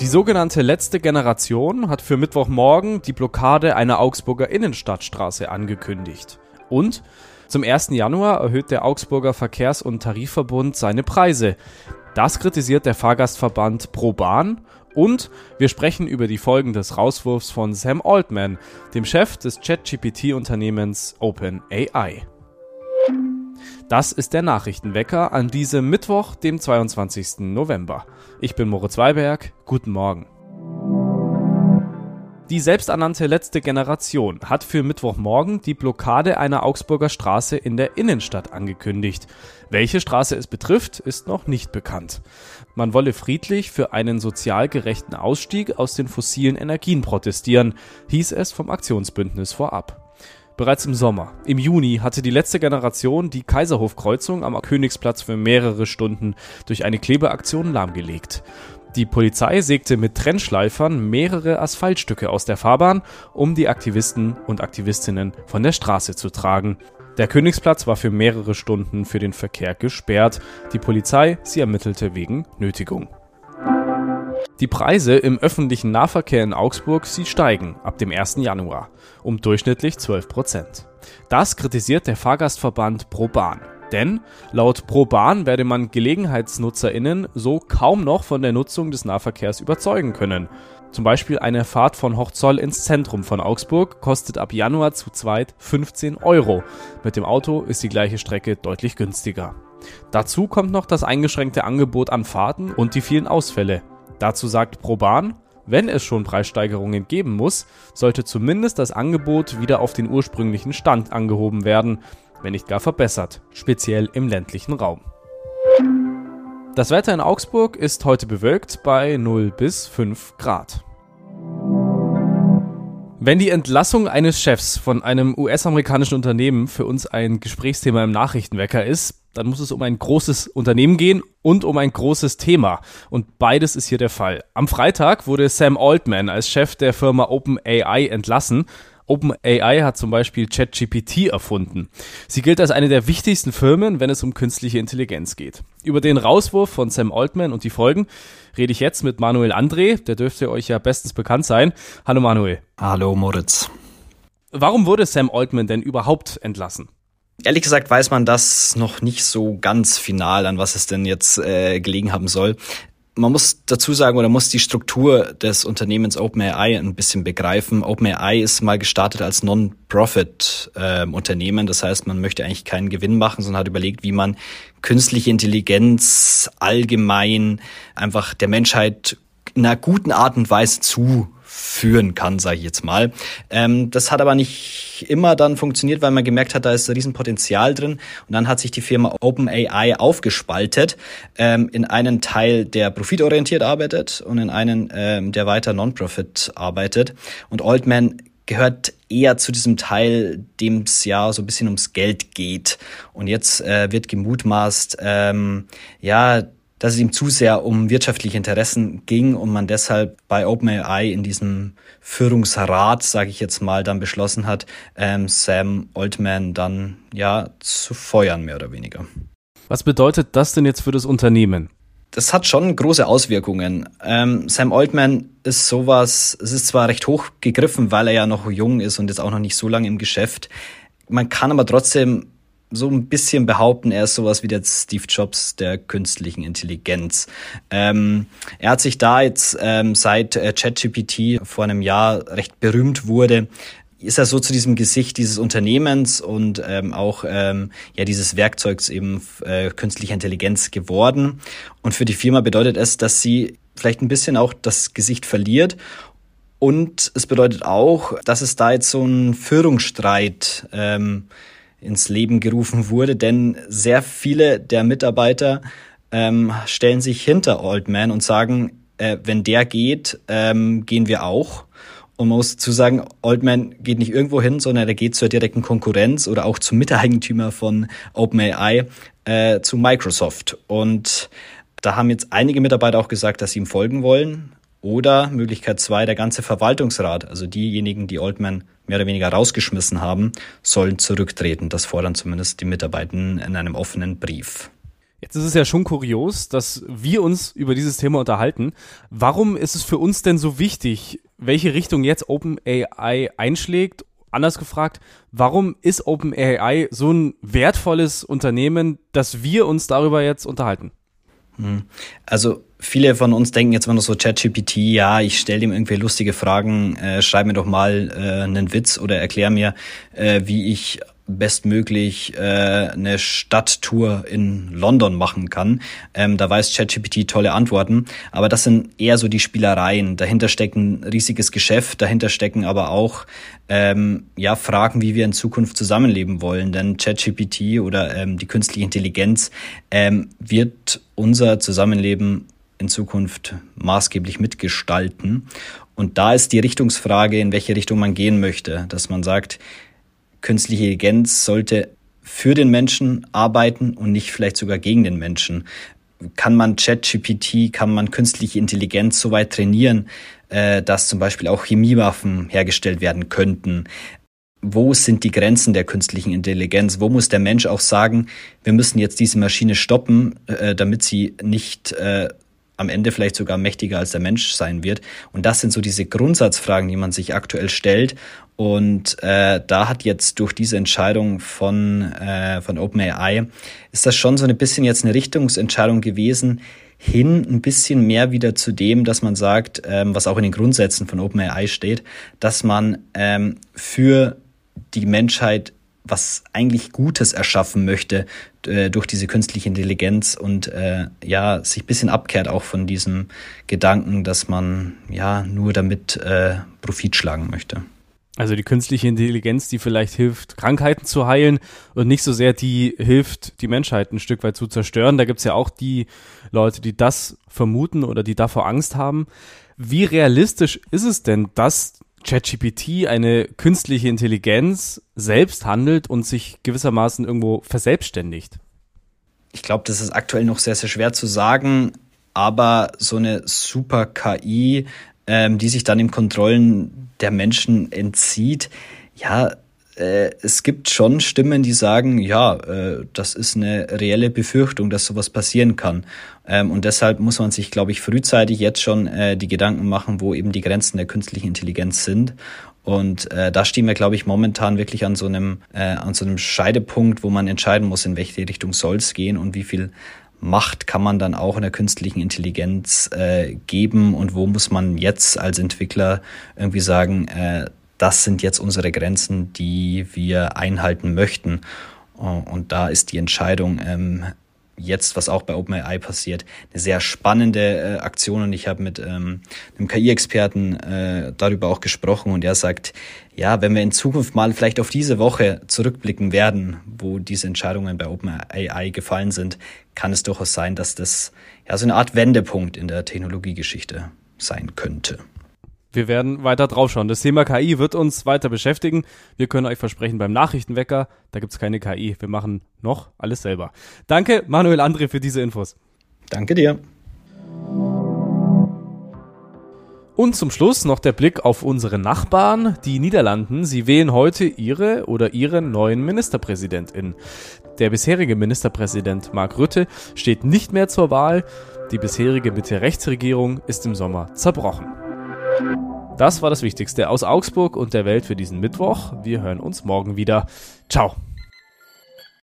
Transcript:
Die sogenannte letzte Generation hat für Mittwochmorgen die Blockade einer Augsburger Innenstadtstraße angekündigt. Und zum 1. Januar erhöht der Augsburger Verkehrs- und Tarifverbund seine Preise. Das kritisiert der Fahrgastverband ProBahn und wir sprechen über die Folgen des Rauswurfs von Sam Altman, dem Chef des ChatGPT-Unternehmens OpenAI. Das ist der Nachrichtenwecker an diesem Mittwoch, dem 22. November. Ich bin Moritz Weiberg. Guten Morgen. Die selbsternannte letzte Generation hat für Mittwochmorgen die Blockade einer Augsburger Straße in der Innenstadt angekündigt. Welche Straße es betrifft, ist noch nicht bekannt. Man wolle friedlich für einen sozial gerechten Ausstieg aus den fossilen Energien protestieren, hieß es vom Aktionsbündnis vorab. Bereits im Sommer, im Juni, hatte die letzte Generation die Kaiserhofkreuzung am Königsplatz für mehrere Stunden durch eine Klebeaktion lahmgelegt. Die Polizei sägte mit Trennschleifern mehrere Asphaltstücke aus der Fahrbahn, um die Aktivisten und Aktivistinnen von der Straße zu tragen. Der Königsplatz war für mehrere Stunden für den Verkehr gesperrt. Die Polizei, sie ermittelte wegen Nötigung. Die Preise im öffentlichen Nahverkehr in Augsburg, sie steigen ab dem 1. Januar um durchschnittlich 12 Prozent. Das kritisiert der Fahrgastverband ProBahn. Denn laut ProBahn werde man GelegenheitsnutzerInnen so kaum noch von der Nutzung des Nahverkehrs überzeugen können. Zum Beispiel eine Fahrt von Hochzoll ins Zentrum von Augsburg kostet ab Januar zu zweit 15 Euro. Mit dem Auto ist die gleiche Strecke deutlich günstiger. Dazu kommt noch das eingeschränkte Angebot an Fahrten und die vielen Ausfälle. Dazu sagt ProBahn, wenn es schon Preissteigerungen geben muss, sollte zumindest das Angebot wieder auf den ursprünglichen Stand angehoben werden, wenn nicht gar verbessert, speziell im ländlichen Raum. Das Wetter in Augsburg ist heute bewölkt bei 0 bis 5 Grad. Wenn die Entlassung eines Chefs von einem US-amerikanischen Unternehmen für uns ein Gesprächsthema im Nachrichtenwecker ist, dann muss es um ein großes Unternehmen gehen und um ein großes Thema. Und beides ist hier der Fall. Am Freitag wurde Sam Altman als Chef der Firma OpenAI entlassen. OpenAI hat zum Beispiel ChatGPT erfunden. Sie gilt als eine der wichtigsten Firmen, wenn es um künstliche Intelligenz geht. Über den Rauswurf von Sam Altman und die Folgen rede ich jetzt mit Manuel André. Der dürfte euch ja bestens bekannt sein. Hallo Manuel. Hallo Moritz. Warum wurde Sam Altman denn überhaupt entlassen? Ehrlich gesagt weiß man das noch nicht so ganz final, an was es denn jetzt äh, gelegen haben soll. Man muss dazu sagen oder muss die Struktur des Unternehmens OpenAI ein bisschen begreifen. OpenAI ist mal gestartet als Non-Profit-Unternehmen. Äh, das heißt, man möchte eigentlich keinen Gewinn machen, sondern hat überlegt, wie man künstliche Intelligenz allgemein einfach der Menschheit in einer guten Art und Weise zu führen kann, sage ich jetzt mal. Ähm, das hat aber nicht immer dann funktioniert, weil man gemerkt hat, da ist ein Riesenpotenzial drin. Und dann hat sich die Firma OpenAI aufgespaltet ähm, in einen Teil, der profitorientiert arbeitet und in einen, ähm, der weiter Non-Profit arbeitet. Und Oldman gehört eher zu diesem Teil, dem es ja so ein bisschen ums Geld geht. Und jetzt äh, wird gemutmaßt, ähm, ja, dass es ihm zu sehr um wirtschaftliche Interessen ging und man deshalb bei OpenAI in diesem Führungsrat, sage ich jetzt mal, dann beschlossen hat, ähm, Sam Altman dann ja zu feuern, mehr oder weniger. Was bedeutet das denn jetzt für das Unternehmen? Das hat schon große Auswirkungen. Ähm, Sam Altman ist sowas, es ist zwar recht hoch gegriffen, weil er ja noch jung ist und jetzt auch noch nicht so lange im Geschäft. Man kann aber trotzdem so ein bisschen behaupten, er ist sowas wie der Steve Jobs der künstlichen Intelligenz. Ähm, er hat sich da jetzt ähm, seit äh, ChatGPT vor einem Jahr recht berühmt wurde, ist er so zu diesem Gesicht dieses Unternehmens und ähm, auch ähm, ja dieses Werkzeugs eben äh, künstlicher Intelligenz geworden. Und für die Firma bedeutet es, dass sie vielleicht ein bisschen auch das Gesicht verliert und es bedeutet auch, dass es da jetzt so einen Führungsstreit ähm, ins Leben gerufen wurde, denn sehr viele der Mitarbeiter ähm, stellen sich hinter Oldman und sagen, äh, wenn der geht, ähm, gehen wir auch. Und man muss dazu sagen, Oldman geht nicht irgendwo hin, sondern er geht zur direkten Konkurrenz oder auch zum Miteigentümer von OpenAI, äh, zu Microsoft. Und da haben jetzt einige Mitarbeiter auch gesagt, dass sie ihm folgen wollen. Oder Möglichkeit zwei, der ganze Verwaltungsrat, also diejenigen, die Oldman mehr oder weniger rausgeschmissen haben, sollen zurücktreten. Das fordern zumindest die Mitarbeiter in einem offenen Brief. Jetzt ist es ja schon kurios, dass wir uns über dieses Thema unterhalten. Warum ist es für uns denn so wichtig, welche Richtung jetzt OpenAI einschlägt? Anders gefragt, warum ist OpenAI so ein wertvolles Unternehmen, dass wir uns darüber jetzt unterhalten? Hm. Also viele von uns denken jetzt, wenn du so ChatGPT, ja, ich stelle ihm irgendwie lustige Fragen, äh, schreib mir doch mal äh, einen Witz oder erklär mir, äh, wie ich bestmöglich äh, eine Stadttour in London machen kann. Ähm, da weiß ChatGPT tolle Antworten, aber das sind eher so die Spielereien. Dahinter steckt ein riesiges Geschäft, dahinter stecken aber auch ähm, ja Fragen, wie wir in Zukunft zusammenleben wollen. Denn ChatGPT oder ähm, die künstliche Intelligenz ähm, wird unser Zusammenleben in Zukunft maßgeblich mitgestalten. Und da ist die Richtungsfrage, in welche Richtung man gehen möchte, dass man sagt, künstliche Intelligenz sollte für den Menschen arbeiten und nicht vielleicht sogar gegen den Menschen. Kann man ChatGPT, kann man künstliche Intelligenz so weit trainieren, äh, dass zum Beispiel auch Chemiewaffen hergestellt werden könnten? Wo sind die Grenzen der künstlichen Intelligenz? Wo muss der Mensch auch sagen, wir müssen jetzt diese Maschine stoppen, äh, damit sie nicht äh, am Ende vielleicht sogar mächtiger als der Mensch sein wird. Und das sind so diese Grundsatzfragen, die man sich aktuell stellt. Und äh, da hat jetzt durch diese Entscheidung von, äh, von OpenAI, ist das schon so ein bisschen jetzt eine Richtungsentscheidung gewesen, hin ein bisschen mehr wieder zu dem, dass man sagt, ähm, was auch in den Grundsätzen von OpenAI steht, dass man ähm, für die Menschheit was eigentlich Gutes erschaffen möchte äh, durch diese künstliche Intelligenz und äh, ja sich bisschen abkehrt auch von diesem Gedanken, dass man ja nur damit äh, Profit schlagen möchte. Also die künstliche Intelligenz, die vielleicht hilft, Krankheiten zu heilen und nicht so sehr die hilft, die Menschheit ein Stück weit zu zerstören. Da gibt's ja auch die Leute, die das vermuten oder die davor Angst haben. Wie realistisch ist es denn, dass ChatGPT, eine künstliche Intelligenz, selbst handelt und sich gewissermaßen irgendwo verselbstständigt? Ich glaube, das ist aktuell noch sehr, sehr schwer zu sagen, aber so eine super KI, ähm, die sich dann im Kontrollen der Menschen entzieht, ja, äh, es gibt schon Stimmen, die sagen, ja, äh, das ist eine reelle Befürchtung, dass sowas passieren kann. Ähm, und deshalb muss man sich, glaube ich, frühzeitig jetzt schon äh, die Gedanken machen, wo eben die Grenzen der künstlichen Intelligenz sind. Und äh, da stehen wir, glaube ich, momentan wirklich an so einem äh, an so einem Scheidepunkt, wo man entscheiden muss, in welche Richtung soll es gehen und wie viel Macht kann man dann auch in der künstlichen Intelligenz äh, geben und wo muss man jetzt als Entwickler irgendwie sagen, äh, das sind jetzt unsere Grenzen, die wir einhalten möchten. Und da ist die Entscheidung ähm, jetzt, was auch bei OpenAI passiert, eine sehr spannende äh, Aktion. Und ich habe mit ähm, einem KI-Experten äh, darüber auch gesprochen und er sagt, ja, wenn wir in Zukunft mal vielleicht auf diese Woche zurückblicken werden, wo diese Entscheidungen bei OpenAI gefallen sind, kann es durchaus sein, dass das ja so eine Art Wendepunkt in der Technologiegeschichte sein könnte. Wir werden weiter draufschauen. Das Thema KI wird uns weiter beschäftigen. Wir können euch versprechen, beim Nachrichtenwecker, da gibt's keine KI. Wir machen noch alles selber. Danke, Manuel André, für diese Infos. Danke dir. Und zum Schluss noch der Blick auf unsere Nachbarn, die Niederlanden. Sie wählen heute ihre oder ihren neuen Ministerpräsidentin. Der bisherige Ministerpräsident Mark Rutte steht nicht mehr zur Wahl. Die bisherige Mitte-Rechtsregierung ist im Sommer zerbrochen. Das war das Wichtigste aus Augsburg und der Welt für diesen Mittwoch. Wir hören uns morgen wieder. Ciao.